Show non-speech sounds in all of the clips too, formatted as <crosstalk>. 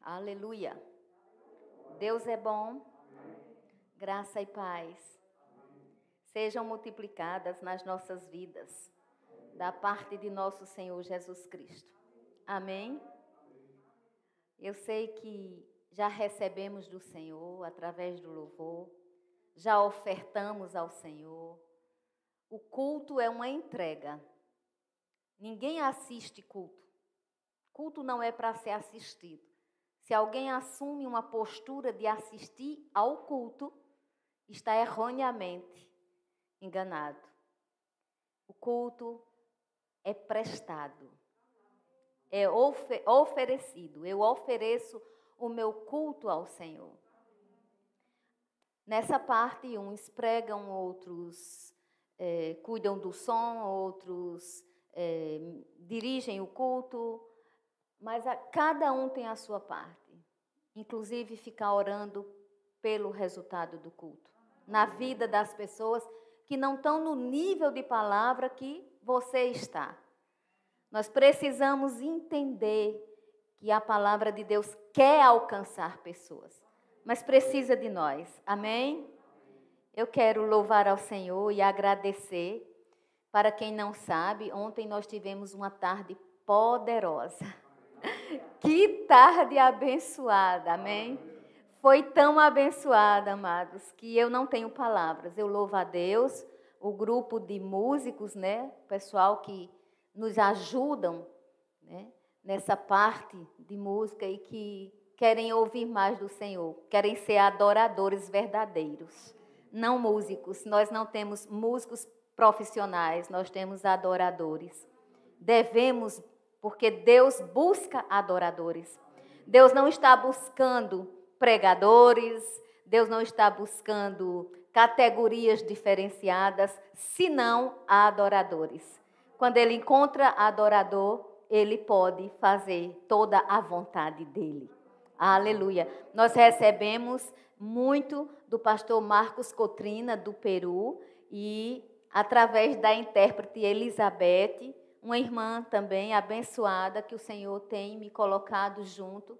Aleluia. Deus é bom. Graça e paz sejam multiplicadas nas nossas vidas, da parte de nosso Senhor Jesus Cristo. Amém? Eu sei que já recebemos do Senhor através do louvor, já ofertamos ao Senhor. O culto é uma entrega. Ninguém assiste culto. Culto não é para ser assistido. Se alguém assume uma postura de assistir ao culto, está erroneamente enganado. O culto é prestado, é ofe oferecido. Eu ofereço o meu culto ao Senhor. Nessa parte, uns pregam, outros é, cuidam do som, outros é, dirigem o culto, mas a, cada um tem a sua parte. Inclusive, ficar orando pelo resultado do culto. Na vida das pessoas que não estão no nível de palavra que você está. Nós precisamos entender que a palavra de Deus quer alcançar pessoas, mas precisa de nós. Amém? Eu quero louvar ao Senhor e agradecer. Para quem não sabe, ontem nós tivemos uma tarde poderosa. Que tarde abençoada, amém? Foi tão abençoada, amados, que eu não tenho palavras. Eu louvo a Deus, o grupo de músicos, né? O pessoal que nos ajudam, né? Nessa parte de música e que querem ouvir mais do Senhor, querem ser adoradores verdadeiros, não músicos. Nós não temos músicos profissionais, nós temos adoradores. Devemos porque Deus busca adoradores. Deus não está buscando pregadores, Deus não está buscando categorias diferenciadas, senão adoradores. Quando ele encontra adorador, ele pode fazer toda a vontade dele. Aleluia. Nós recebemos muito do pastor Marcos Cotrina, do Peru, e através da intérprete Elizabeth, uma irmã também abençoada que o Senhor tem me colocado junto.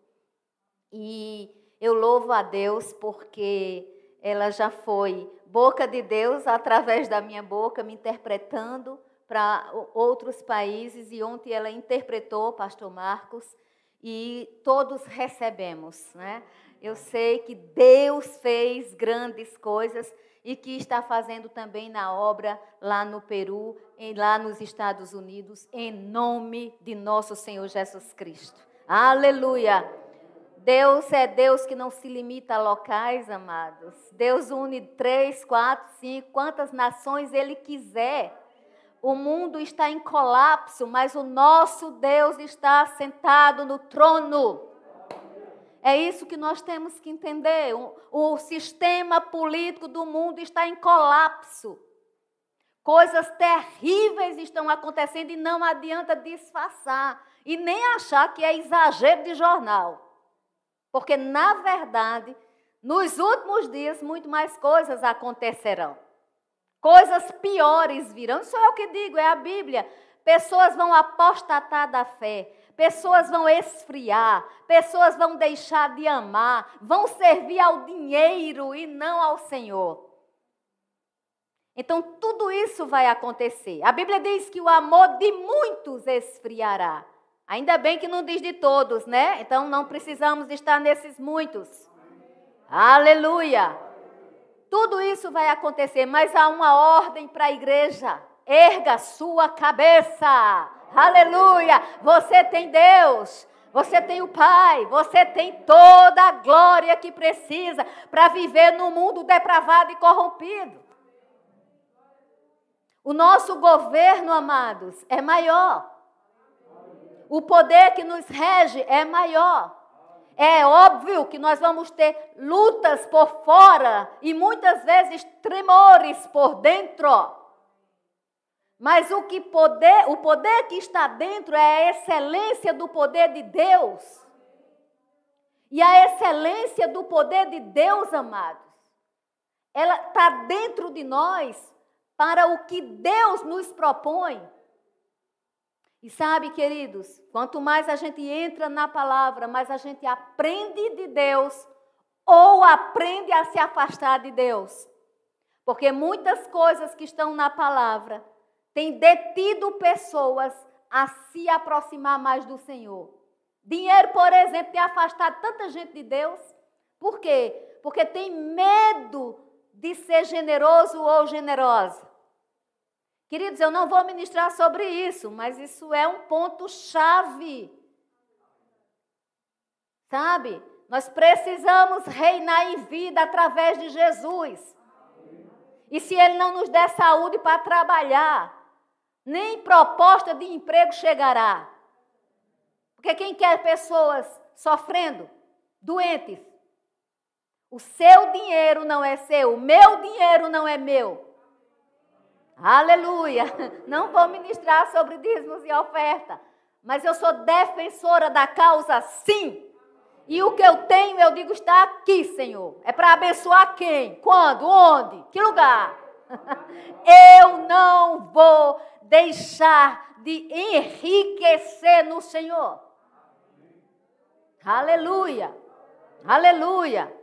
E eu louvo a Deus porque ela já foi boca de Deus através da minha boca, me interpretando para outros países. E ontem ela interpretou, Pastor Marcos, e todos recebemos, né? Eu sei que Deus fez grandes coisas e que está fazendo também na obra lá no Peru, lá nos Estados Unidos, em nome de nosso Senhor Jesus Cristo. Aleluia! Deus é Deus que não se limita a locais, amados. Deus une três, quatro, cinco, quantas nações Ele quiser. O mundo está em colapso, mas o nosso Deus está sentado no trono. É isso que nós temos que entender. O, o sistema político do mundo está em colapso. Coisas terríveis estão acontecendo e não adianta disfarçar e nem achar que é exagero de jornal. Porque, na verdade, nos últimos dias, muito mais coisas acontecerão. Coisas piores virão. Isso é o que digo, é a Bíblia. Pessoas vão apostatar da fé. Pessoas vão esfriar, pessoas vão deixar de amar, vão servir ao dinheiro e não ao Senhor. Então, tudo isso vai acontecer. A Bíblia diz que o amor de muitos esfriará. Ainda bem que não diz de todos, né? Então, não precisamos estar nesses muitos. Aleluia! Tudo isso vai acontecer, mas há uma ordem para a igreja. Erga sua cabeça. Aleluia! Você tem Deus. Você tem o Pai, você tem toda a glória que precisa para viver no mundo depravado e corrompido. O nosso governo, amados, é maior. O poder que nos rege é maior. É óbvio que nós vamos ter lutas por fora e muitas vezes tremores por dentro. Mas o que poder, o poder que está dentro é a excelência do poder de Deus. E a excelência do poder de Deus, amados, ela está dentro de nós para o que Deus nos propõe. E sabe, queridos, quanto mais a gente entra na palavra, mais a gente aprende de Deus ou aprende a se afastar de Deus. Porque muitas coisas que estão na palavra têm detido pessoas a se aproximar mais do Senhor. Dinheiro, por exemplo, tem afastado tanta gente de Deus. Por quê? Porque tem medo de ser generoso ou generosa. Queridos, eu não vou ministrar sobre isso, mas isso é um ponto-chave. Sabe? Nós precisamos reinar em vida através de Jesus. E se Ele não nos der saúde para trabalhar, nem proposta de emprego chegará. Porque quem quer pessoas sofrendo, doentes, o seu dinheiro não é seu, o meu dinheiro não é meu. Aleluia! <laughs> Não vou ministrar sobre dízimos e oferta, mas eu sou defensora da causa, sim. E o que eu tenho, eu digo, está aqui, Senhor. É para abençoar quem? Quando? Onde? Que lugar? Eu não vou deixar de enriquecer no Senhor. Aleluia! Aleluia!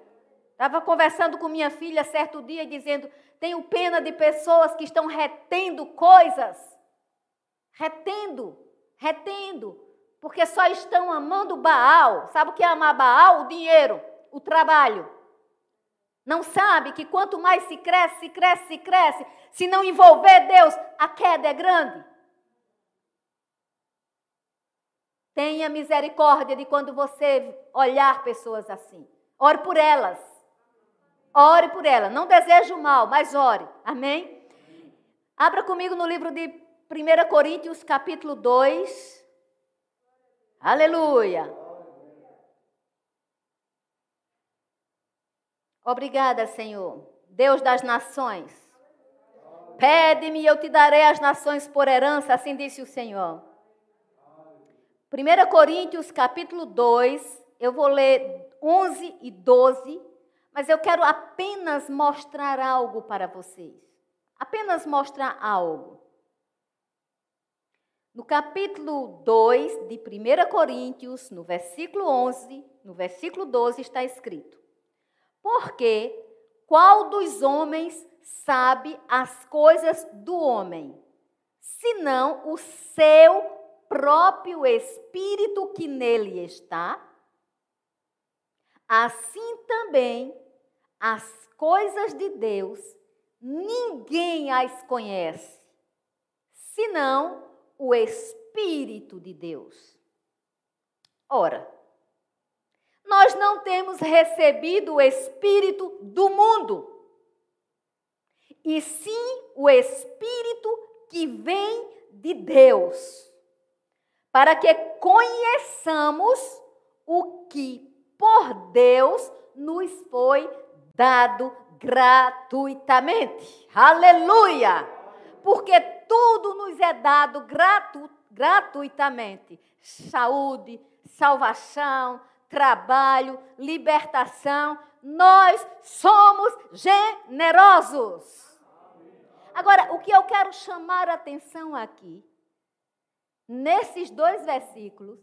Estava conversando com minha filha certo dia, dizendo: tenho pena de pessoas que estão retendo coisas. Retendo, retendo, porque só estão amando Baal. Sabe o que é amar Baal? O dinheiro, o trabalho. Não sabe que quanto mais se cresce, se cresce, se cresce, se não envolver Deus, a queda é grande. Tenha misericórdia de quando você olhar pessoas assim. Ore por elas. Ore por ela. Não desejo mal, mas ore. Amém? Abra comigo no livro de 1 Coríntios, capítulo 2. Aleluia. Obrigada, Senhor. Deus das nações. Pede-me e eu te darei as nações por herança, assim disse o Senhor. 1 Coríntios, capítulo 2, eu vou ler 11 e 12 mas eu quero apenas mostrar algo para vocês. Apenas mostrar algo. No capítulo 2 de 1 Coríntios, no versículo 11, no versículo 12 está escrito: Porque qual dos homens sabe as coisas do homem, senão o seu próprio espírito que nele está? Assim também as coisas de Deus, ninguém as conhece, senão o Espírito de Deus. Ora, nós não temos recebido o Espírito do mundo, e sim o Espírito que vem de Deus, para que conheçamos o que por Deus nos foi dado gratuitamente. Aleluia! Porque tudo nos é dado gratu gratuitamente: saúde, salvação, trabalho, libertação. Nós somos generosos. Agora, o que eu quero chamar a atenção aqui, nesses dois versículos,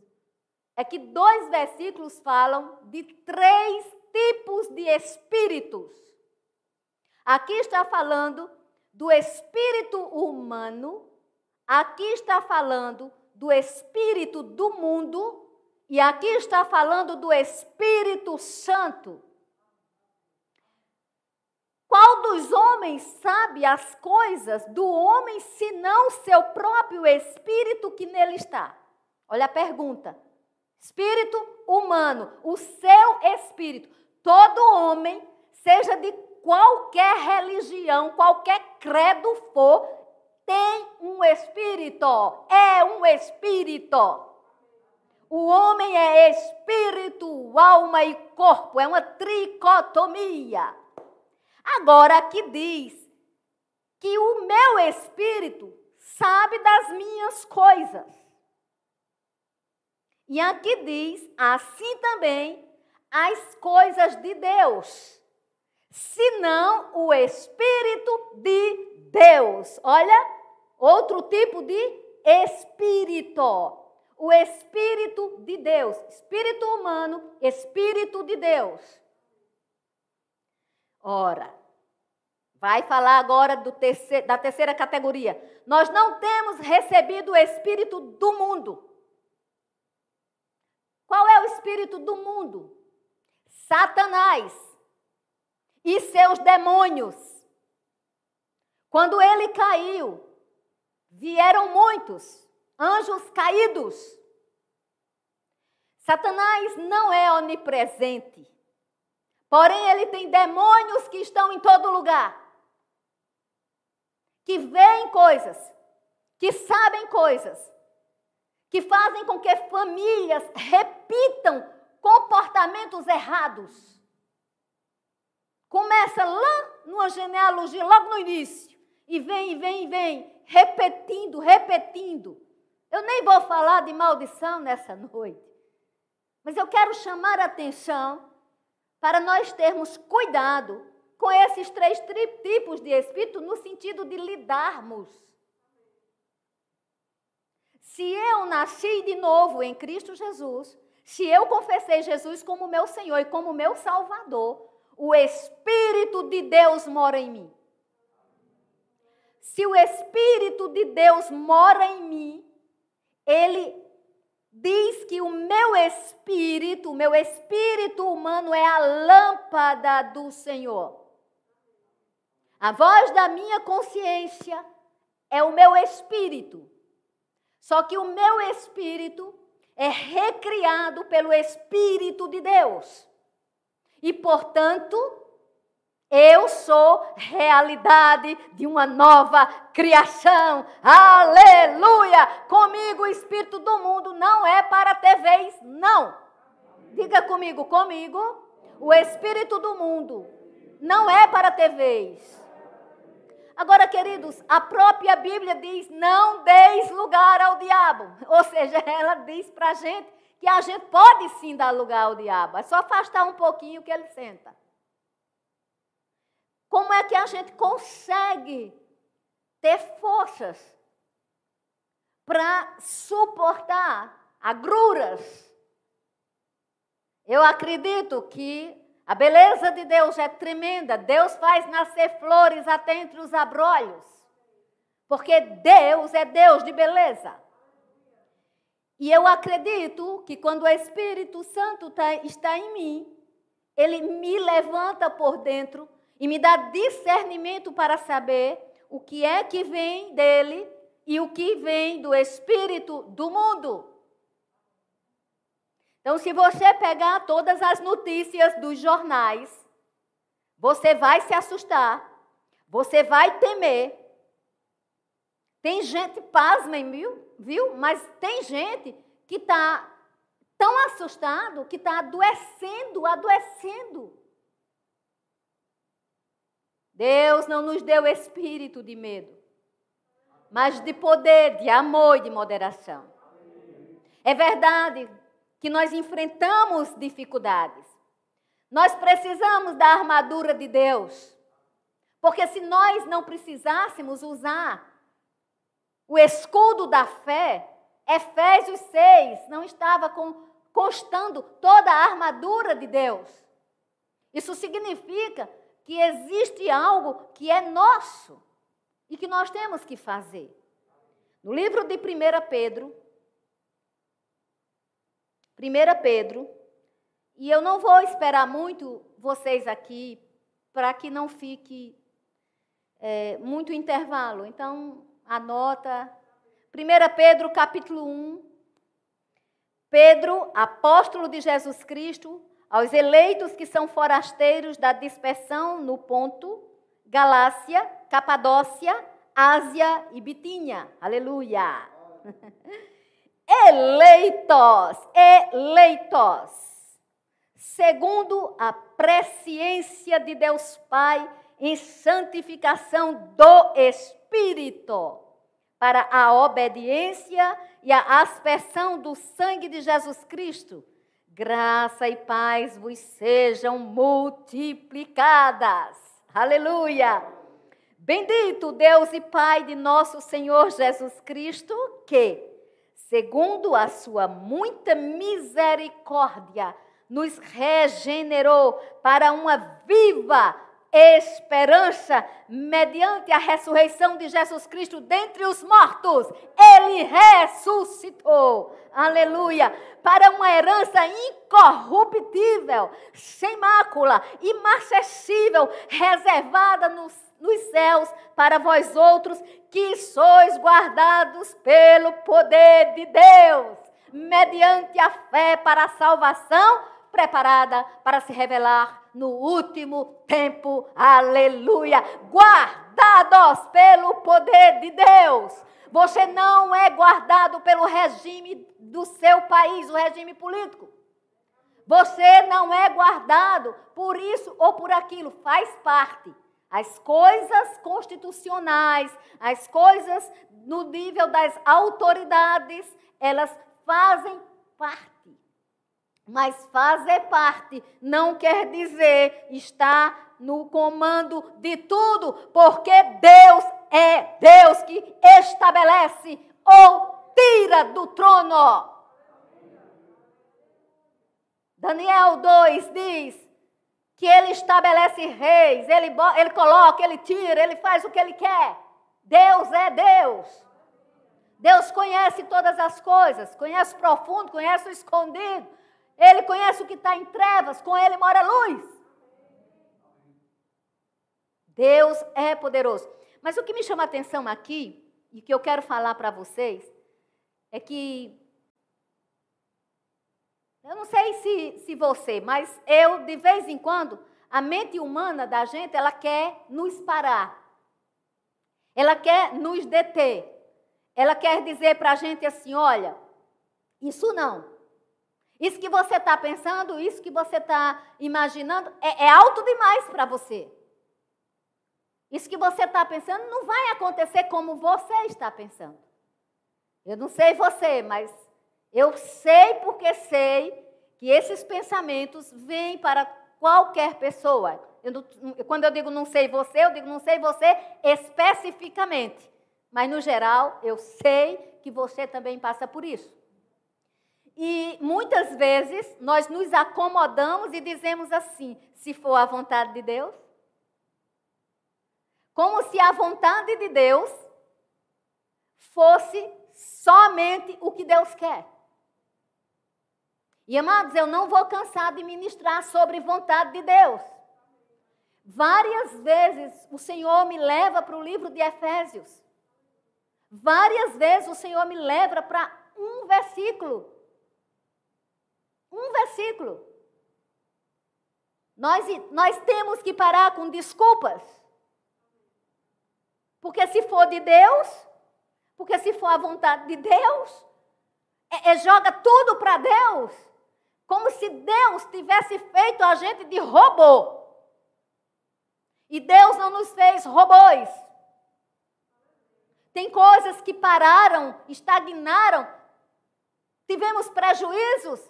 é que dois versículos falam de três tipos de espíritos. Aqui está falando do espírito humano, aqui está falando do espírito do mundo e aqui está falando do Espírito Santo. Qual dos homens sabe as coisas do homem senão seu próprio espírito que nele está? Olha a pergunta. Espírito humano, o seu espírito. Todo homem, seja de qualquer religião, qualquer credo for, tem um espírito. É um espírito. O homem é espírito, alma e corpo. É uma tricotomia. Agora aqui diz que o meu espírito sabe das minhas coisas. E aqui diz: assim também as coisas de Deus, senão o Espírito de Deus. Olha, outro tipo de espírito. O espírito de Deus, espírito humano, espírito de Deus. Ora, vai falar agora terceiro, da terceira categoria. Nós não temos recebido o espírito do mundo. Qual é o espírito do mundo? Satanás e seus demônios. Quando ele caiu, vieram muitos anjos caídos. Satanás não é onipresente, porém ele tem demônios que estão em todo lugar, que veem coisas, que sabem coisas, que fazem com que famílias repitam comportamentos errados. Começa lá numa genealogia, logo no início, e vem, e vem, e vem, repetindo, repetindo. Eu nem vou falar de maldição nessa noite, mas eu quero chamar a atenção para nós termos cuidado com esses três tipos de espírito no sentido de lidarmos. Se eu nasci de novo em Cristo Jesus, se eu confessei Jesus como meu Senhor e como meu Salvador, o Espírito de Deus mora em mim. Se o Espírito de Deus mora em mim, ele diz que o meu espírito, o meu espírito humano é a lâmpada do Senhor. A voz da minha consciência é o meu espírito. Só que o meu espírito é recriado pelo Espírito de Deus. E, portanto, eu sou realidade de uma nova criação. Aleluia! Comigo o espírito do mundo não é para vez, não. Diga comigo, comigo, o espírito do mundo não é para vez. Agora, queridos, a própria Bíblia diz: não deis lugar ao diabo. Ou seja, <laughs> ela diz para a gente que a gente pode sim dar lugar ao diabo. É só afastar um pouquinho que ele senta. Como é que a gente consegue ter forças para suportar agruras? Eu acredito que a beleza de Deus é tremenda. Deus faz nascer flores até entre os abrolhos. Porque Deus é Deus de beleza. E eu acredito que quando o Espírito Santo tá, está em mim, ele me levanta por dentro e me dá discernimento para saber o que é que vem dele e o que vem do espírito do mundo. Então, se você pegar todas as notícias dos jornais, você vai se assustar, você vai temer. Tem gente, pasmem, viu? viu? Mas tem gente que está tão assustado que está adoecendo, adoecendo. Deus não nos deu espírito de medo, mas de poder, de amor e de moderação. É verdade que nós enfrentamos dificuldades. Nós precisamos da armadura de Deus. Porque se nós não precisássemos usar o escudo da fé, Efésios 6 não estava constando toda a armadura de Deus. Isso significa que existe algo que é nosso e que nós temos que fazer. No livro de 1 Pedro, 1 Pedro, e eu não vou esperar muito vocês aqui para que não fique é, muito intervalo. Então, anota. 1 Pedro, capítulo 1. Pedro, apóstolo de Jesus Cristo, aos eleitos que são forasteiros da dispersão no ponto, Galácia, Capadócia, Ásia e Bitínia. Aleluia! <laughs> eleitos, eleitos, segundo a presciência de Deus Pai em santificação do Espírito, para a obediência e a aspersão do sangue de Jesus Cristo graça e paz vos sejam multiplicadas. Aleluia! Bendito Deus e Pai de nosso Senhor Jesus Cristo, que, segundo a sua muita misericórdia, nos regenerou para uma viva esperança mediante a ressurreição de Jesus Cristo dentre os mortos. Ele ressuscitou. Aleluia! Para uma herança incorruptível, sem mácula, imacessível, reservada nos, nos céus para vós outros que sois guardados pelo poder de Deus, mediante a fé para a salvação preparada para se revelar no último tempo. Aleluia! Guardados pelo poder de Deus. Você não é guardado pelo regime do seu país, o regime político. Você não é guardado por isso ou por aquilo, faz parte. As coisas constitucionais, as coisas no nível das autoridades, elas fazem parte. Mas fazer parte não quer dizer estar no comando de tudo, porque Deus é Deus que estabelece ou tira do trono. Daniel 2 diz que ele estabelece reis, ele, ele coloca, ele tira, ele faz o que ele quer. Deus é Deus. Deus conhece todas as coisas, conhece o profundo, conhece o escondido. Ele conhece o que está em trevas, com ele mora luz. Deus é poderoso. Mas o que me chama a atenção aqui, e que eu quero falar para vocês, é que. Eu não sei se, se você, mas eu, de vez em quando, a mente humana da gente, ela quer nos parar. Ela quer nos deter. Ela quer dizer para a gente assim: olha, isso não. Isso que você está pensando, isso que você está imaginando, é, é alto demais para você. Isso que você está pensando não vai acontecer como você está pensando. Eu não sei você, mas eu sei porque sei que esses pensamentos vêm para qualquer pessoa. Eu não, quando eu digo não sei você, eu digo não sei você especificamente. Mas no geral, eu sei que você também passa por isso. E muitas vezes nós nos acomodamos e dizemos assim: se for a vontade de Deus. Como se a vontade de Deus fosse somente o que Deus quer. E amados, eu não vou cansar de ministrar sobre vontade de Deus. Várias vezes o Senhor me leva para o livro de Efésios. Várias vezes o Senhor me leva para um versículo. Um versículo. Nós, nós temos que parar com desculpas. Porque se for de Deus, porque se for a vontade de Deus, é, é joga tudo para Deus. Como se Deus tivesse feito a gente de robô. E Deus não nos fez robôs. Tem coisas que pararam, estagnaram, tivemos prejuízos.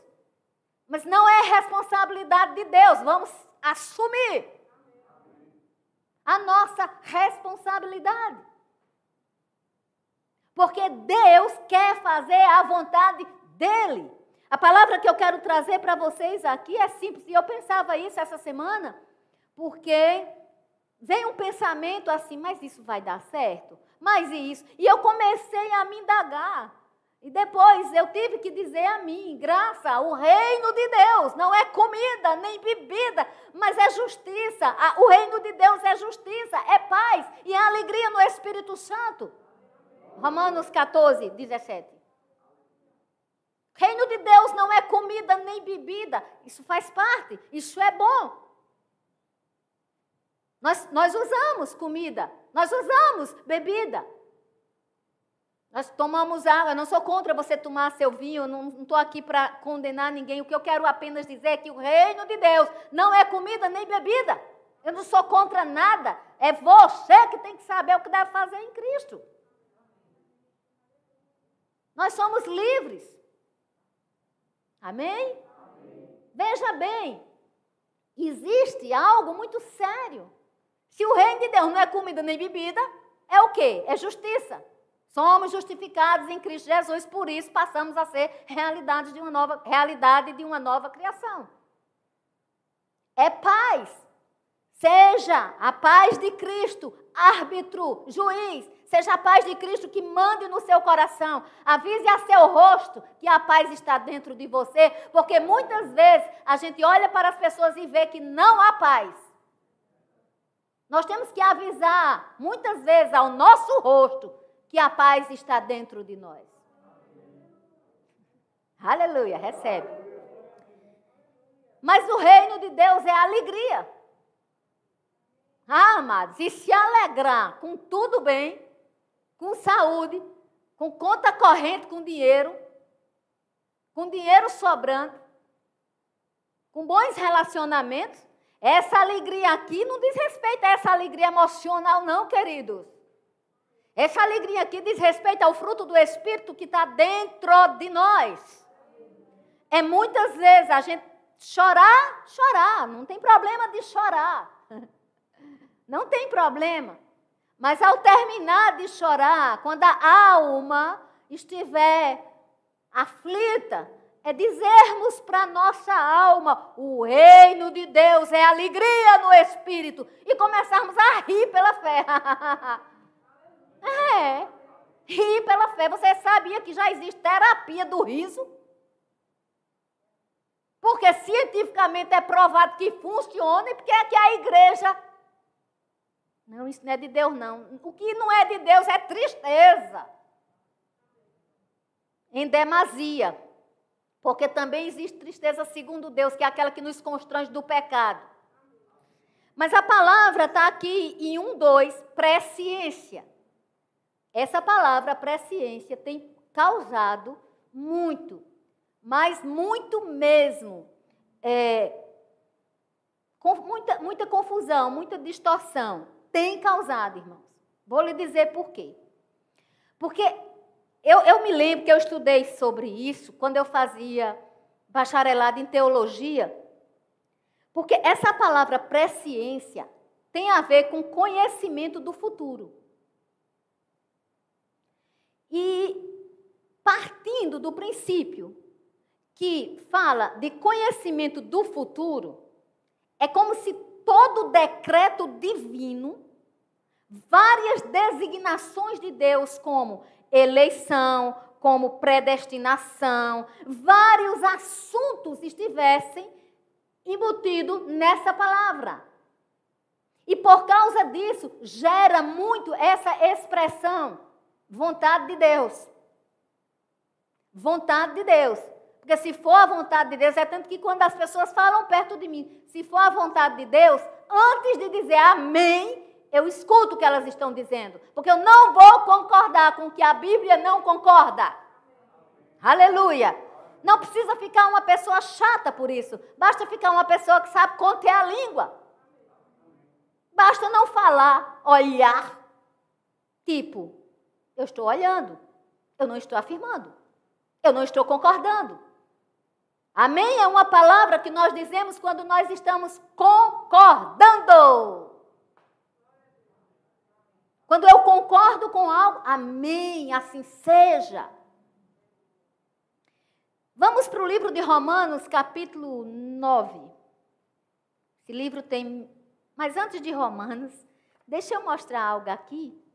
Mas não é responsabilidade de Deus. Vamos assumir a nossa responsabilidade. Porque Deus quer fazer a vontade dele. A palavra que eu quero trazer para vocês aqui é simples. E eu pensava isso essa semana, porque vem um pensamento assim, mas isso vai dar certo? Mas isso. E eu comecei a me indagar. E depois eu tive que dizer a mim, graça, o reino de Deus não é comida nem bebida, mas é justiça. O reino de Deus é justiça, é paz e é alegria no Espírito Santo. Romanos 14, 17. Reino de Deus não é comida nem bebida, isso faz parte, isso é bom. Nós, nós usamos comida, nós usamos bebida, nós tomamos água, não sou contra você tomar seu vinho, não estou aqui para condenar ninguém. O que eu quero apenas dizer é que o reino de Deus não é comida nem bebida. Eu não sou contra nada. É você que tem que saber o que deve fazer em Cristo. Nós somos livres. Amém? Veja bem, existe algo muito sério. Se o reino de Deus não é comida nem bebida, é o quê? É justiça. Somos justificados em Cristo Jesus, por isso passamos a ser realidade de uma nova, realidade de uma nova criação. É paz. Seja a paz de Cristo, árbitro, juiz. Seja a paz de Cristo que mande no seu coração. Avise a seu rosto que a paz está dentro de você, porque muitas vezes a gente olha para as pessoas e vê que não há paz. Nós temos que avisar, muitas vezes, ao nosso rosto que a paz está dentro de nós. Aleluia, recebe. Mas o reino de Deus é alegria. Ah, amados, e se alegrar com tudo bem, com saúde, com conta corrente, com dinheiro, com dinheiro sobrando, com bons relacionamentos, essa alegria aqui não diz respeito a essa alegria emocional, não, queridos. Essa alegria aqui diz respeito ao fruto do Espírito que está dentro de nós. É muitas vezes a gente chorar, chorar, não tem problema de chorar. <laughs> Não tem problema. Mas ao terminar de chorar, quando a alma estiver aflita, é dizermos para nossa alma: o reino de Deus é alegria no espírito, e começarmos a rir pela fé. <laughs> é, rir pela fé. Você sabia que já existe terapia do riso? Porque cientificamente é provado que funciona e porque é que a igreja não, isso não é de Deus, não. O que não é de Deus é tristeza. Em demasia. Porque também existe tristeza segundo Deus, que é aquela que nos constrange do pecado. Mas a palavra está aqui em 1, 2, presciência. Essa palavra, presciência, tem causado muito, mas muito mesmo, é, muita, muita confusão, muita distorção tem causado, irmãos. Vou lhe dizer por quê. Porque eu, eu me lembro que eu estudei sobre isso quando eu fazia bacharelado em teologia, porque essa palavra presciência tem a ver com conhecimento do futuro. E partindo do princípio que fala de conhecimento do futuro, é como se todo decreto divino, várias designações de Deus, como eleição, como predestinação, vários assuntos estivessem embutidos nessa palavra. E por causa disso, gera muito essa expressão, vontade de Deus. Vontade de Deus. Porque se for a vontade de Deus, é tanto que quando as pessoas falam perto de mim, se for a vontade de Deus, antes de dizer amém, eu escuto o que elas estão dizendo. Porque eu não vou concordar com o que a Bíblia não concorda. Aleluia. Não precisa ficar uma pessoa chata por isso. Basta ficar uma pessoa que sabe conter a língua. Basta não falar, olhar. Tipo, eu estou olhando. Eu não estou afirmando. Eu não estou concordando. Amém é uma palavra que nós dizemos quando nós estamos concordando. Quando eu concordo com algo, amém, assim seja. Vamos para o livro de Romanos, capítulo 9. Esse livro tem. Mas antes de Romanos, deixa eu mostrar algo aqui.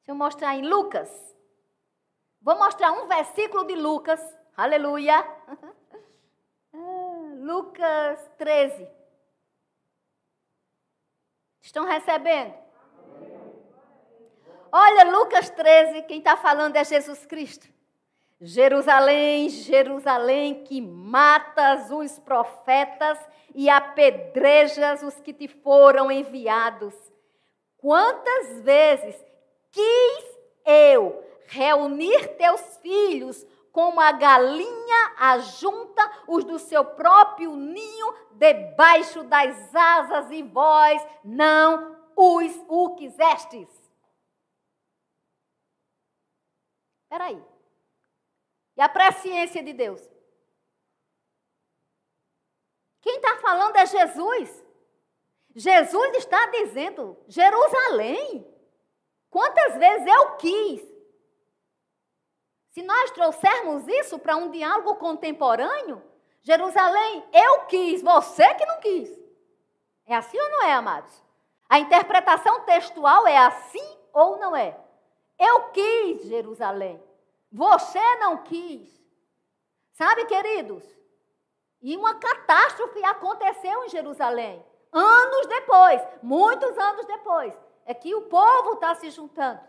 Deixa eu mostrar em Lucas. Vou mostrar um versículo de Lucas Aleluia. <laughs> Ah, Lucas 13. Estão recebendo? Olha, Lucas 13, quem está falando é Jesus Cristo. Jerusalém, Jerusalém, que matas os profetas e apedrejas os que te foram enviados. Quantas vezes quis eu reunir teus filhos como a galinha ajunta os do seu próprio ninho debaixo das asas, e vós não os o quisestes. Espera aí. E a presciência de Deus? Quem está falando é Jesus. Jesus está dizendo: Jerusalém, Quantas vezes eu quis? Se nós trouxermos isso para um diálogo contemporâneo, Jerusalém, eu quis, você que não quis. É assim ou não é, amados? A interpretação textual é assim ou não é? Eu quis Jerusalém, você não quis. Sabe, queridos? E uma catástrofe aconteceu em Jerusalém. Anos depois, muitos anos depois. É que o povo está se juntando.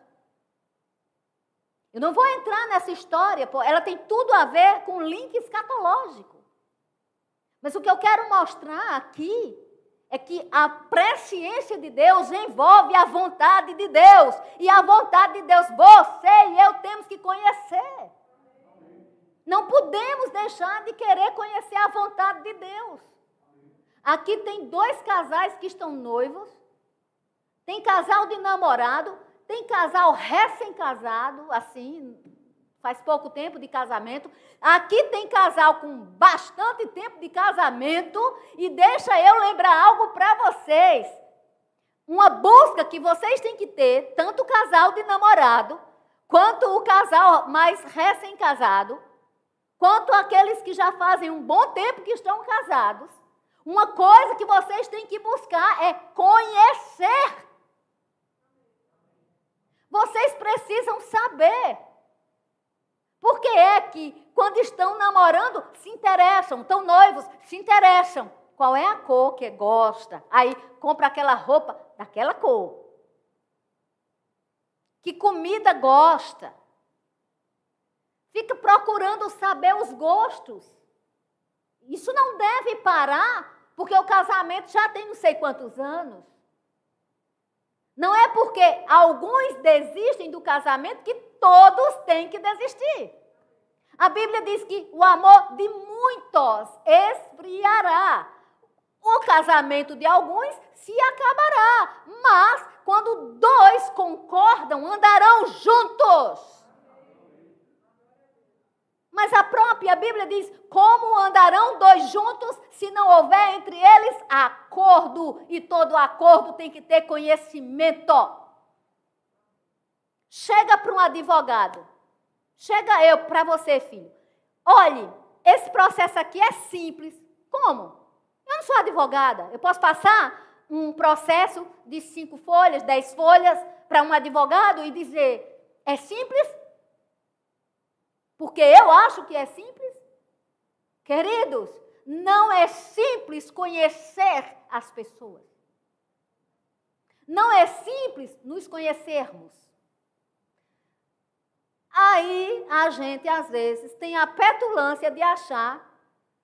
Eu não vou entrar nessa história, ela tem tudo a ver com link escatológico. Mas o que eu quero mostrar aqui é que a presciência de Deus envolve a vontade de Deus. E a vontade de Deus, você e eu temos que conhecer. Não podemos deixar de querer conhecer a vontade de Deus. Aqui tem dois casais que estão noivos, tem casal de namorado, tem casal recém-casado, assim, faz pouco tempo de casamento. Aqui tem casal com bastante tempo de casamento. E deixa eu lembrar algo para vocês. Uma busca que vocês têm que ter, tanto o casal de namorado, quanto o casal mais recém-casado, quanto aqueles que já fazem um bom tempo que estão casados. Uma coisa que vocês têm que buscar é conhecer vocês precisam saber. Por que é que, quando estão namorando, se interessam, estão noivos, se interessam? Qual é a cor que gosta? Aí compra aquela roupa daquela cor. Que comida gosta? Fica procurando saber os gostos. Isso não deve parar, porque o casamento já tem não sei quantos anos. Não é porque alguns desistem do casamento que todos têm que desistir. A Bíblia diz que o amor de muitos esfriará. O casamento de alguns se acabará. Mas quando dois concordam, andarão juntos. Mas a própria Bíblia diz: como andarão dois juntos se não houver entre eles acordo? E todo acordo tem que ter conhecimento. Chega para um advogado. Chega eu para você, filho. Olhe, esse processo aqui é simples. Como? Eu não sou advogada. Eu posso passar um processo de cinco folhas, dez folhas para um advogado e dizer: é simples? Porque eu acho que é simples. Queridos, não é simples conhecer as pessoas. Não é simples nos conhecermos. Aí a gente, às vezes, tem a petulância de achar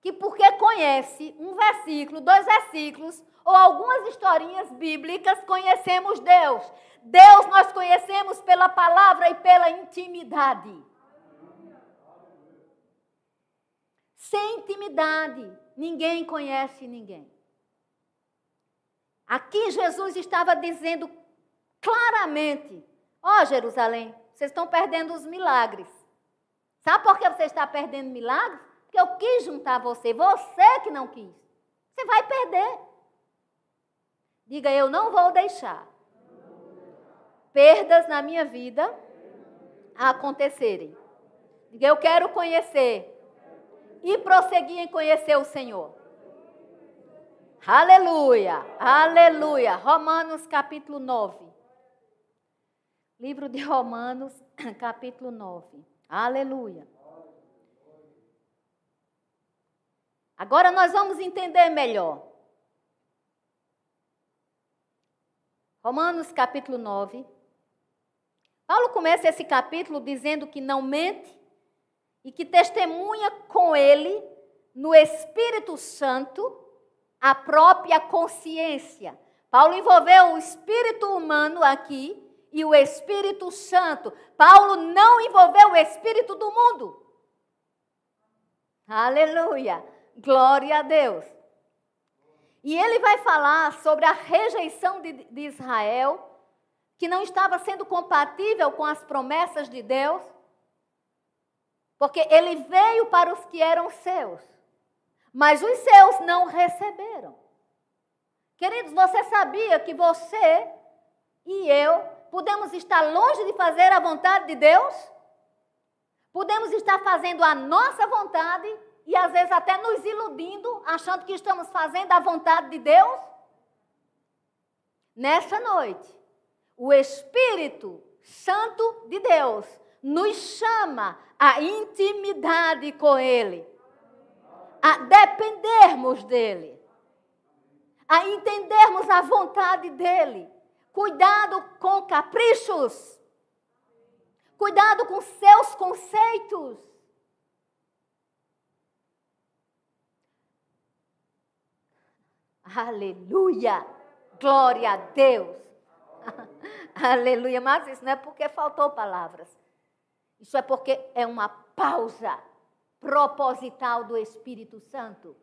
que porque conhece um versículo, dois versículos, ou algumas historinhas bíblicas, conhecemos Deus. Deus nós conhecemos pela palavra e pela intimidade. Sem intimidade. Ninguém conhece ninguém. Aqui Jesus estava dizendo claramente: Ó oh, Jerusalém, vocês estão perdendo os milagres. Sabe por que você está perdendo milagres? Porque eu quis juntar você, você que não quis. Você vai perder. Diga, eu não vou deixar perdas na minha vida acontecerem. Diga, eu quero conhecer e prosseguir em conhecer o Senhor. Aleluia, aleluia. Romanos capítulo 9. Livro de Romanos, <clears throat> capítulo 9. Aleluia. Agora nós vamos entender melhor. Romanos capítulo 9. Paulo começa esse capítulo dizendo que não mente, e que testemunha com ele, no Espírito Santo, a própria consciência. Paulo envolveu o espírito humano aqui e o Espírito Santo. Paulo não envolveu o espírito do mundo. Aleluia! Glória a Deus. E ele vai falar sobre a rejeição de, de Israel, que não estava sendo compatível com as promessas de Deus. Porque ele veio para os que eram seus, mas os seus não receberam. Queridos, você sabia que você e eu podemos estar longe de fazer a vontade de Deus? Podemos estar fazendo a nossa vontade e às vezes até nos iludindo, achando que estamos fazendo a vontade de Deus? Nessa noite, o Espírito Santo de Deus nos chama à intimidade com Ele, a dependermos dEle, a entendermos a vontade dEle. Cuidado com caprichos, cuidado com seus conceitos. Aleluia! Glória a Deus! <laughs> Aleluia! Mas isso não é porque faltou palavras. Isso é porque é uma pausa proposital do Espírito Santo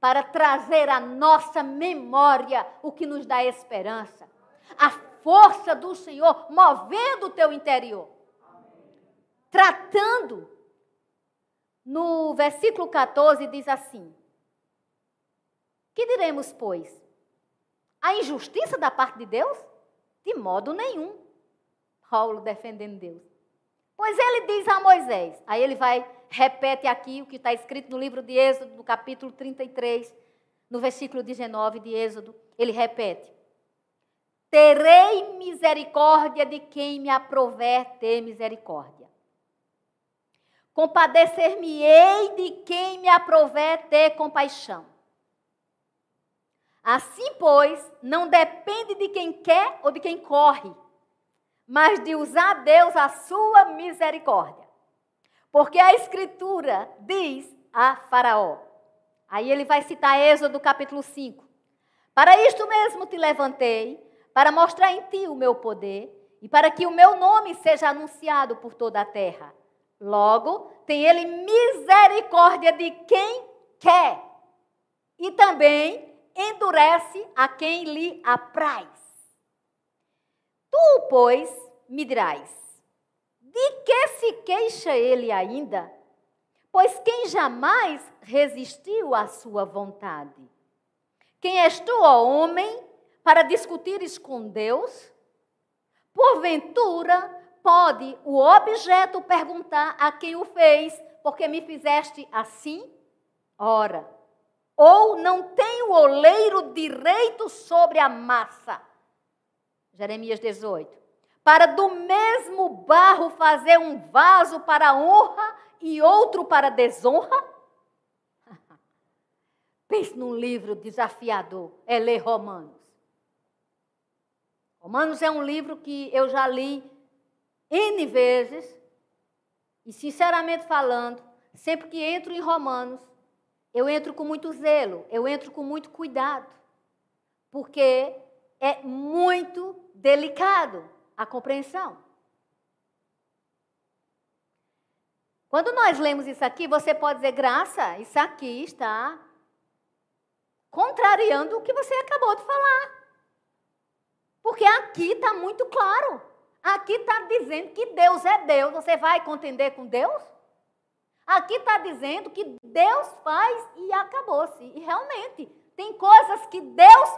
para trazer à nossa memória o que nos dá esperança. A força do Senhor movendo o teu interior. Tratando. No versículo 14 diz assim: Que diremos, pois? A injustiça da parte de Deus? De modo nenhum. Paulo defendendo Deus. Pois ele diz a Moisés, aí ele vai, repete aqui o que está escrito no livro de Êxodo, no capítulo 33, no versículo 19 de Êxodo, ele repete: Terei misericórdia de quem me aprover ter misericórdia. Compadecer-me-ei de quem me aprover ter compaixão. Assim, pois, não depende de quem quer ou de quem corre mas de usar Deus a sua misericórdia. Porque a Escritura diz a Faraó. Aí ele vai citar Êxodo capítulo 5. Para isto mesmo te levantei, para mostrar em ti o meu poder e para que o meu nome seja anunciado por toda a terra. Logo, tem ele misericórdia de quem quer e também endurece a quem lhe apraz. Tu, pois, me dirás: de que se queixa ele ainda? Pois quem jamais resistiu à sua vontade? Quem és tu, ó homem, para discutires com Deus? Porventura, pode o objeto perguntar a quem o fez, porque me fizeste assim? Ora, ou não tem o oleiro direito sobre a massa? Jeremias 18. Para do mesmo barro fazer um vaso para honra e outro para desonra? <laughs> Pense num livro desafiador, é ler Romanos. Romanos é um livro que eu já li N vezes, e sinceramente falando, sempre que entro em Romanos, eu entro com muito zelo, eu entro com muito cuidado, porque é muito delicado a compreensão. Quando nós lemos isso aqui, você pode dizer, graça, isso aqui está contrariando o que você acabou de falar. Porque aqui está muito claro. Aqui está dizendo que Deus é Deus. Você vai contender com Deus? Aqui está dizendo que Deus faz e acabou-se. E realmente, tem coisas que Deus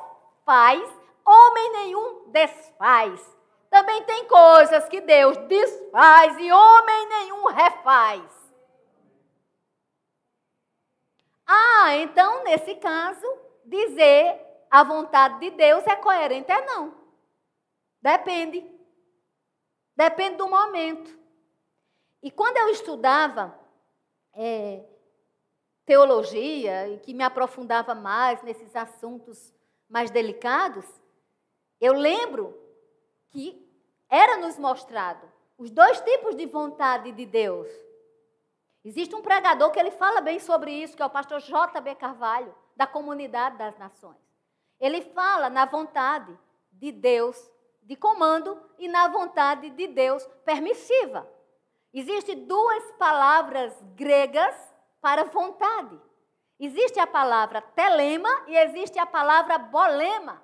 faz homem nenhum desfaz. Também tem coisas que Deus desfaz e homem nenhum refaz. Ah, então, nesse caso, dizer a vontade de Deus é coerente? É não. Depende. Depende do momento. E quando eu estudava é, teologia e que me aprofundava mais nesses assuntos mais delicados, eu lembro que era nos mostrado os dois tipos de vontade de Deus. Existe um pregador que ele fala bem sobre isso, que é o pastor J.B. Carvalho, da comunidade das nações. Ele fala na vontade de Deus de comando e na vontade de Deus permissiva. Existem duas palavras gregas para vontade. Existe a palavra telema e existe a palavra bolema.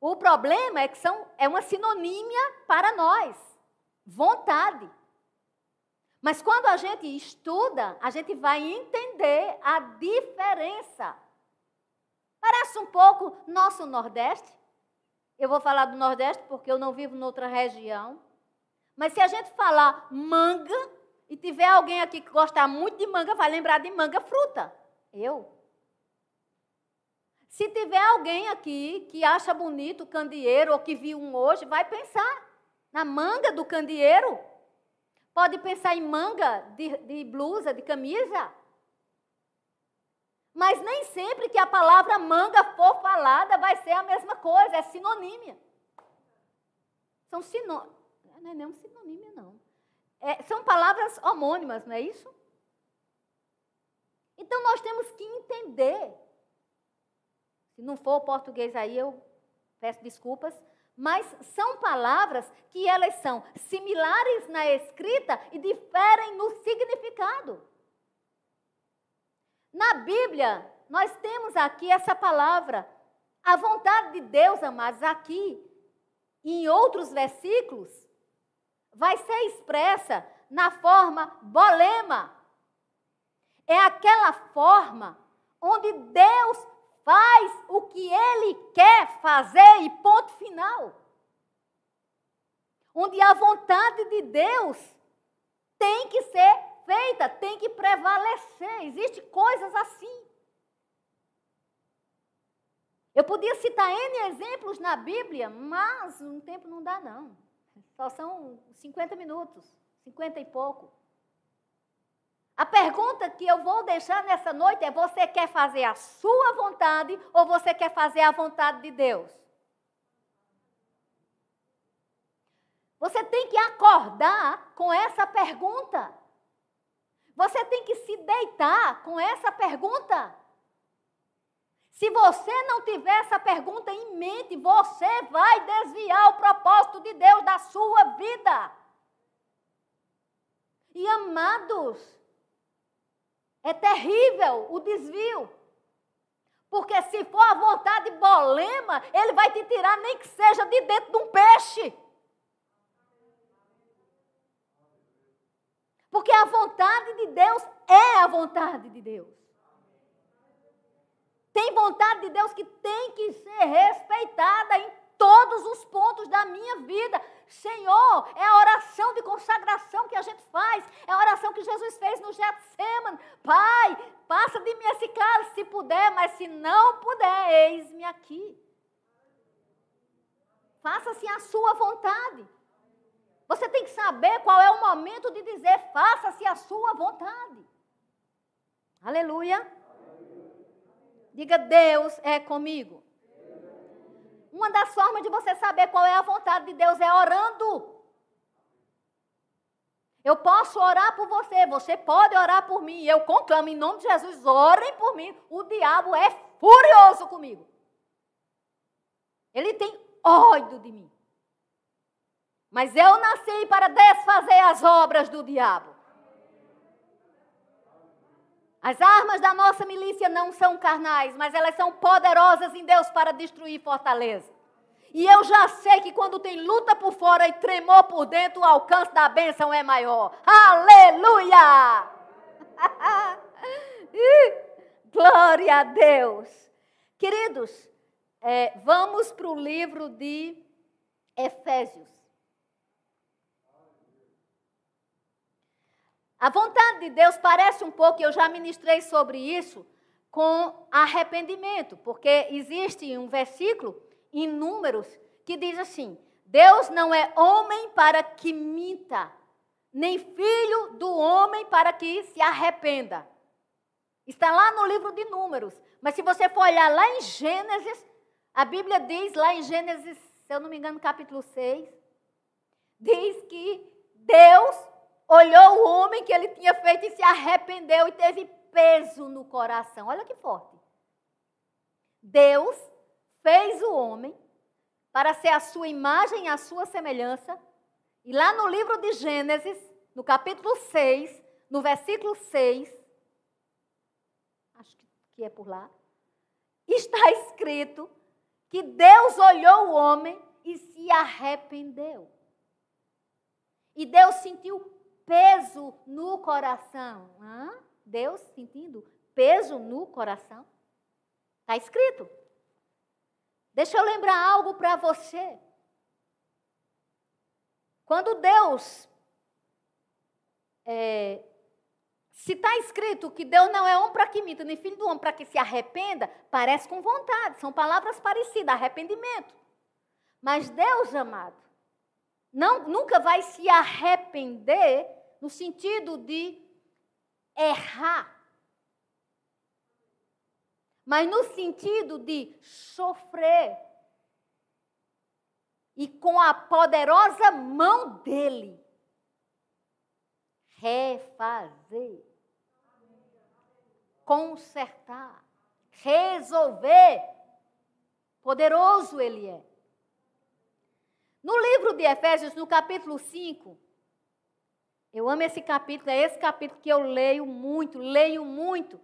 O problema é que são, é uma sinonímia para nós, vontade. Mas quando a gente estuda, a gente vai entender a diferença. Parece um pouco nosso Nordeste. Eu vou falar do Nordeste porque eu não vivo noutra região. Mas se a gente falar manga, e tiver alguém aqui que gostar muito de manga, vai lembrar de manga fruta. Eu. Se tiver alguém aqui que acha bonito o candeeiro ou que viu um hoje, vai pensar na manga do candeeiro. Pode pensar em manga de, de blusa, de camisa. Mas nem sempre que a palavra manga for falada vai ser a mesma coisa, é sinonímia. São sinônimos. Não é nem um sinonímia, não. É, são palavras homônimas, não é isso? Então nós temos que entender. Se não for o português aí, eu peço desculpas. Mas são palavras que elas são similares na escrita e diferem no significado. Na Bíblia, nós temos aqui essa palavra. A vontade de Deus, amados, aqui, em outros versículos, vai ser expressa na forma bolema. É aquela forma onde Deus faz o que Ele quer fazer e ponto final. Onde a vontade de Deus tem que ser feita, tem que prevalecer. Existem coisas assim. Eu podia citar N exemplos na Bíblia, mas um tempo não dá, não. Só são 50 minutos, 50 e pouco. A pergunta que eu vou deixar nessa noite é: você quer fazer a sua vontade ou você quer fazer a vontade de Deus? Você tem que acordar com essa pergunta. Você tem que se deitar com essa pergunta. Se você não tiver essa pergunta em mente, você vai desviar o propósito de Deus da sua vida. E amados, é terrível o desvio. Porque se for a vontade bolema, ele vai te tirar nem que seja de dentro de um peixe. Porque a vontade de Deus é a vontade de Deus. Tem vontade de Deus que tem que ser respeitada em todos os pontos da minha vida. Senhor, é a oração de consagração que a gente faz, é a oração que Jesus fez no Getsemane. Pai, passa de mim esse cálice se puder, mas se não puder, eis-me aqui. Faça-se a sua vontade. Você tem que saber qual é o momento de dizer: faça-se a sua vontade. Aleluia. Diga: Deus é comigo. Uma das formas de você saber qual é a vontade de Deus é orando. Eu posso orar por você, você pode orar por mim. Eu conclamo em nome de Jesus, orem por mim. O diabo é furioso comigo. Ele tem ódio de mim. Mas eu nasci para desfazer as obras do diabo. As armas da nossa milícia não são carnais, mas elas são poderosas em Deus para destruir fortaleza. E eu já sei que quando tem luta por fora e tremor por dentro, o alcance da bênção é maior. Aleluia! <laughs> Glória a Deus. Queridos, é, vamos para o livro de Efésios. A vontade de Deus parece um pouco, eu já ministrei sobre isso, com arrependimento, porque existe um versículo em Números que diz assim: Deus não é homem para que minta, nem filho do homem para que se arrependa. Está lá no livro de Números. Mas se você for olhar lá em Gênesis, a Bíblia diz lá em Gênesis, se eu não me engano, capítulo 6, diz que Deus olhou o homem que ele tinha feito e se arrependeu e teve peso no coração. Olha que forte. Deus fez o homem para ser a sua imagem e a sua semelhança. E lá no livro de Gênesis, no capítulo 6, no versículo 6, acho que é por lá, está escrito que Deus olhou o homem e se arrependeu. E Deus sentiu peso no coração. Hã? Deus sentindo peso no coração? Está escrito. Deixa eu lembrar algo para você. Quando Deus. É, se está escrito que Deus não é homem para que minta, nem filho do homem para que se arrependa, parece com vontade. São palavras parecidas, arrependimento. Mas Deus, amado, não, nunca vai se arrepender no sentido de errar. Mas no sentido de sofrer. E com a poderosa mão dele refazer, consertar, resolver. Poderoso ele é. No livro de Efésios, no capítulo 5, eu amo esse capítulo, é esse capítulo que eu leio muito, leio muito.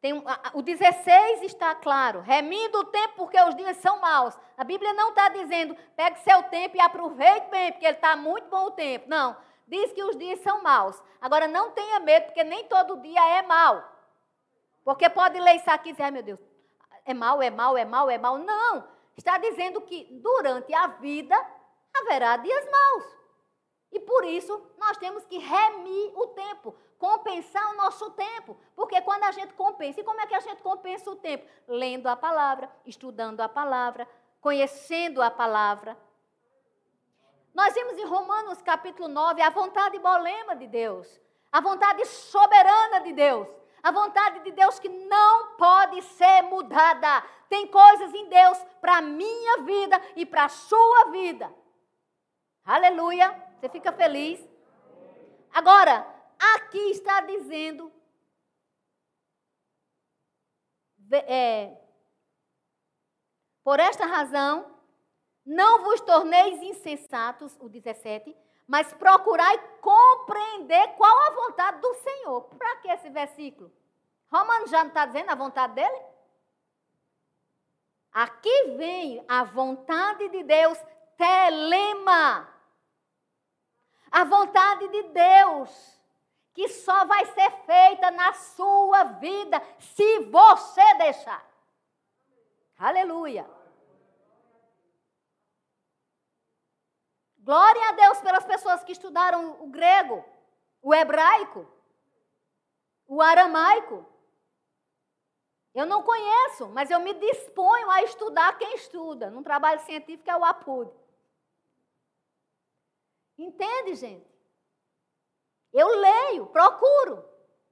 Tem, o 16 está claro, remindo o tempo porque os dias são maus. A Bíblia não está dizendo, pegue seu tempo e aproveite bem, porque ele está muito bom o tempo. Não, diz que os dias são maus. Agora, não tenha medo, porque nem todo dia é mau. Porque pode ler isso aqui e dizer, ai meu Deus, é mal, é mal, é mal, é mal. Não, está dizendo que durante a vida haverá dias maus. E por isso nós temos que remir o tempo, compensar o nosso tempo. Porque quando a gente compensa, e como é que a gente compensa o tempo? Lendo a palavra, estudando a palavra, conhecendo a palavra. Nós vimos em Romanos capítulo 9 a vontade bolema de Deus, a vontade soberana de Deus, a vontade de Deus que não pode ser mudada. Tem coisas em Deus para a minha vida e para a sua vida Aleluia. Você fica feliz? Agora, aqui está dizendo. É, por esta razão, não vos torneis insensatos, o 17, mas procurai compreender qual a vontade do Senhor. Para que esse versículo? Romanos já não está dizendo a vontade dele? Aqui vem a vontade de Deus, telema. A vontade de Deus, que só vai ser feita na sua vida se você deixar. Aleluia. Glória a Deus pelas pessoas que estudaram o grego, o hebraico, o aramaico. Eu não conheço, mas eu me disponho a estudar quem estuda. Num trabalho científico é o APUD. Entende, gente? Eu leio, procuro,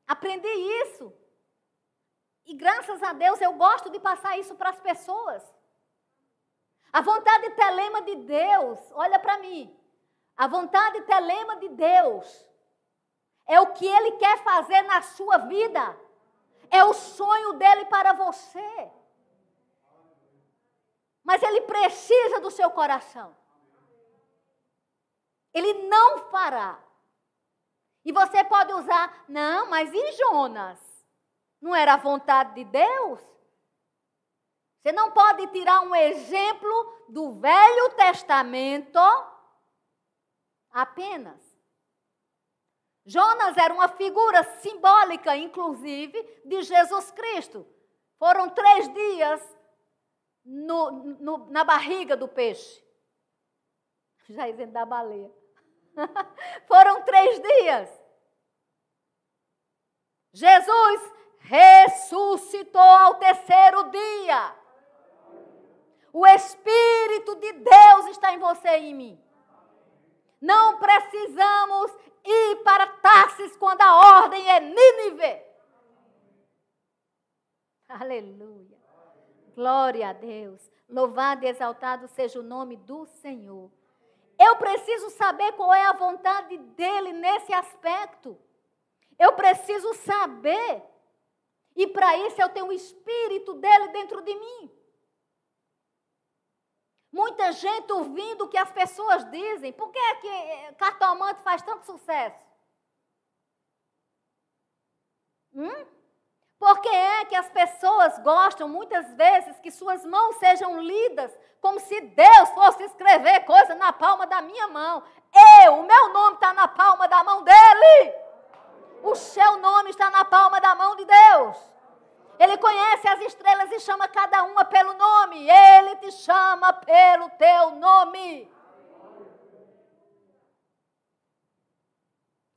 aprendi isso. E graças a Deus eu gosto de passar isso para as pessoas. A vontade telema de Deus, olha para mim. A vontade telema de Deus é o que Ele quer fazer na sua vida. É o sonho dele para você. Mas Ele precisa do seu coração. Ele não fará. E você pode usar, não, mas e Jonas? Não era a vontade de Deus? Você não pode tirar um exemplo do Velho Testamento apenas. Jonas era uma figura simbólica, inclusive, de Jesus Cristo. Foram três dias no, no, na barriga do peixe. <laughs> Já dizendo da baleia. <laughs> Foram três dias. Jesus ressuscitou ao terceiro dia. O Espírito de Deus está em você e em mim. Não precisamos ir para Tarsis quando a ordem é Nínive. Aleluia. Glória a Deus. Louvado e exaltado seja o nome do Senhor. Eu preciso saber qual é a vontade dele nesse aspecto. Eu preciso saber. E para isso eu tenho o espírito dele dentro de mim. Muita gente ouvindo o que as pessoas dizem. Por que é que eh, cartomante faz tanto sucesso? Hum? Por que é que as pessoas gostam muitas vezes que suas mãos sejam lidas como se Deus fosse escrever coisa na palma da minha mão? Eu, o meu nome está na palma da mão dele. O seu nome está na palma da mão de Deus. Ele conhece as estrelas e chama cada uma pelo nome. Ele te chama pelo teu nome.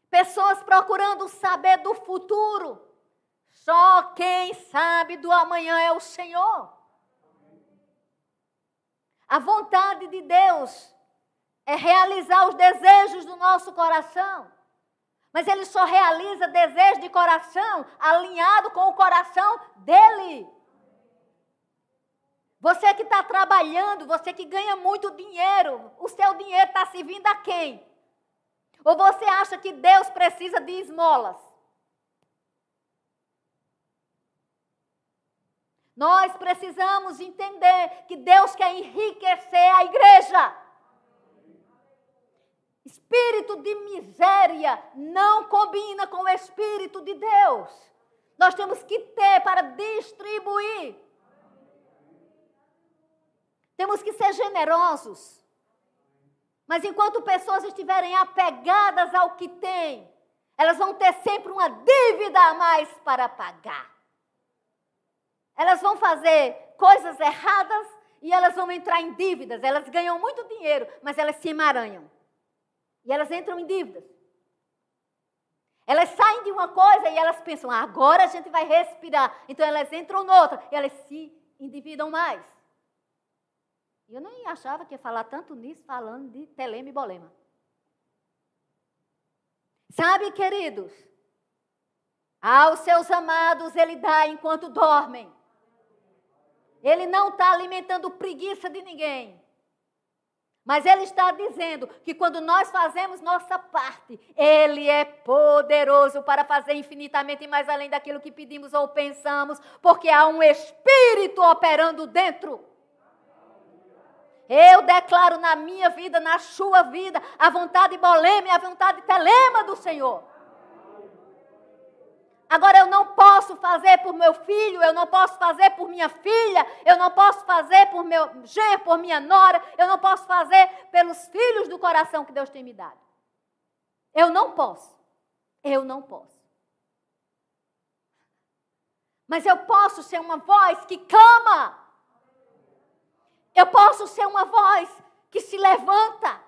Pessoas procurando saber do futuro. Só quem sabe do amanhã é o Senhor. A vontade de Deus é realizar os desejos do nosso coração. Mas ele só realiza desejo de coração alinhado com o coração dele. Você que está trabalhando, você que ganha muito dinheiro, o seu dinheiro está servindo a quem? Ou você acha que Deus precisa de esmolas? Nós precisamos entender que Deus quer enriquecer a igreja. Espírito de miséria não combina com o Espírito de Deus. Nós temos que ter para distribuir. Temos que ser generosos. Mas enquanto pessoas estiverem apegadas ao que têm, elas vão ter sempre uma dívida a mais para pagar. Elas vão fazer coisas erradas e elas vão entrar em dívidas. Elas ganham muito dinheiro, mas elas se emaranham. E elas entram em dívidas. Elas saem de uma coisa e elas pensam, ah, agora a gente vai respirar. Então elas entram noutra e elas se endividam mais. Eu nem achava que ia falar tanto nisso, falando de telema e bolema. Sabe, queridos, aos seus amados ele dá enquanto dormem. Ele não está alimentando preguiça de ninguém. Mas ele está dizendo que quando nós fazemos nossa parte, ele é poderoso para fazer infinitamente mais além daquilo que pedimos ou pensamos, porque há um espírito operando dentro. Eu declaro na minha vida, na sua vida, a vontade bolema e a vontade telema do Senhor. Agora eu não posso fazer por meu filho, eu não posso fazer por minha filha, eu não posso fazer por meu genro, por minha nora, eu não posso fazer pelos filhos do coração que Deus tem me dado. Eu não posso. Eu não posso. Mas eu posso ser uma voz que clama. Eu posso ser uma voz que se levanta.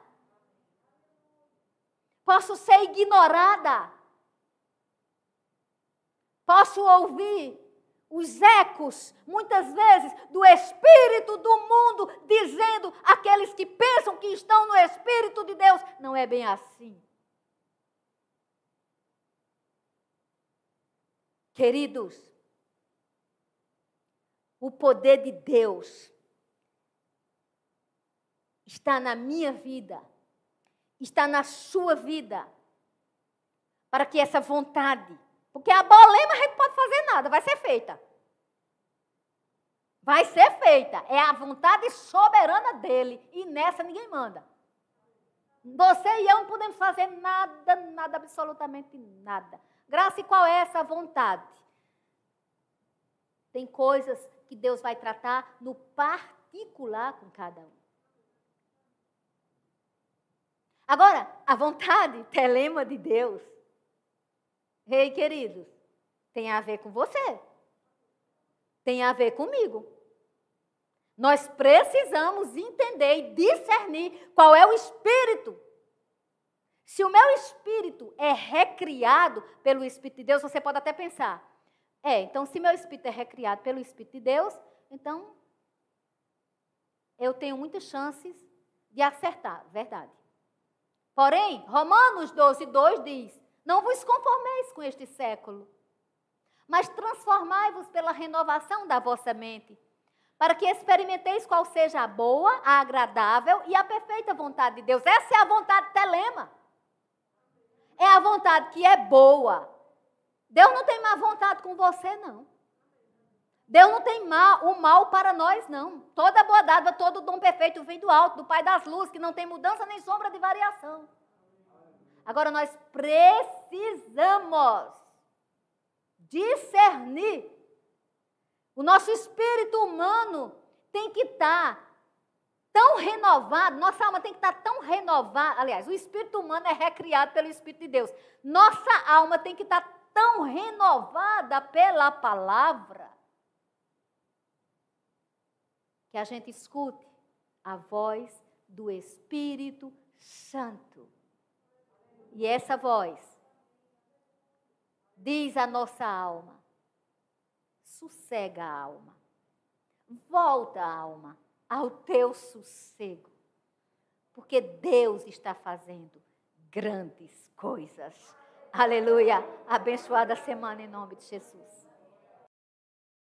Posso ser ignorada. Posso ouvir os ecos, muitas vezes, do espírito do mundo, dizendo aqueles que pensam que estão no espírito de Deus. Não é bem assim. Queridos, o poder de Deus está na minha vida, está na sua vida, para que essa vontade porque a bolema a gente pode fazer nada, vai ser feita. Vai ser feita. É a vontade soberana dele. E nessa ninguém manda. Você e eu não podemos fazer nada, nada, absolutamente nada. Graça, e qual é essa vontade? Tem coisas que Deus vai tratar no particular com cada um. Agora, a vontade, <laughs> telema de Deus, Rei queridos, tem a ver com você. Tem a ver comigo. Nós precisamos entender e discernir qual é o espírito. Se o meu espírito é recriado pelo Espírito de Deus, você pode até pensar: é, então se meu espírito é recriado pelo Espírito de Deus, então eu tenho muitas chances de acertar, verdade. Porém, Romanos 12, 2 diz: não vos conformeis com este século, mas transformai-vos pela renovação da vossa mente, para que experimenteis qual seja a boa, a agradável e a perfeita vontade de Deus. Essa é a vontade telema. É a vontade que é boa. Deus não tem má vontade com você, não. Deus não tem mal, o mal para nós, não. Toda boa dádiva, todo dom perfeito vem do alto, do Pai das luzes, que não tem mudança nem sombra de variação. Agora nós precisamos discernir. O nosso espírito humano tem que estar tá tão renovado, nossa alma tem que estar tá tão renovada. Aliás, o espírito humano é recriado pelo Espírito de Deus. Nossa alma tem que estar tá tão renovada pela palavra. que a gente escute a voz do Espírito Santo. E essa voz diz à nossa alma: sossega a alma, volta a alma ao teu sossego, porque Deus está fazendo grandes coisas. Aleluia. Abençoada semana em nome de Jesus.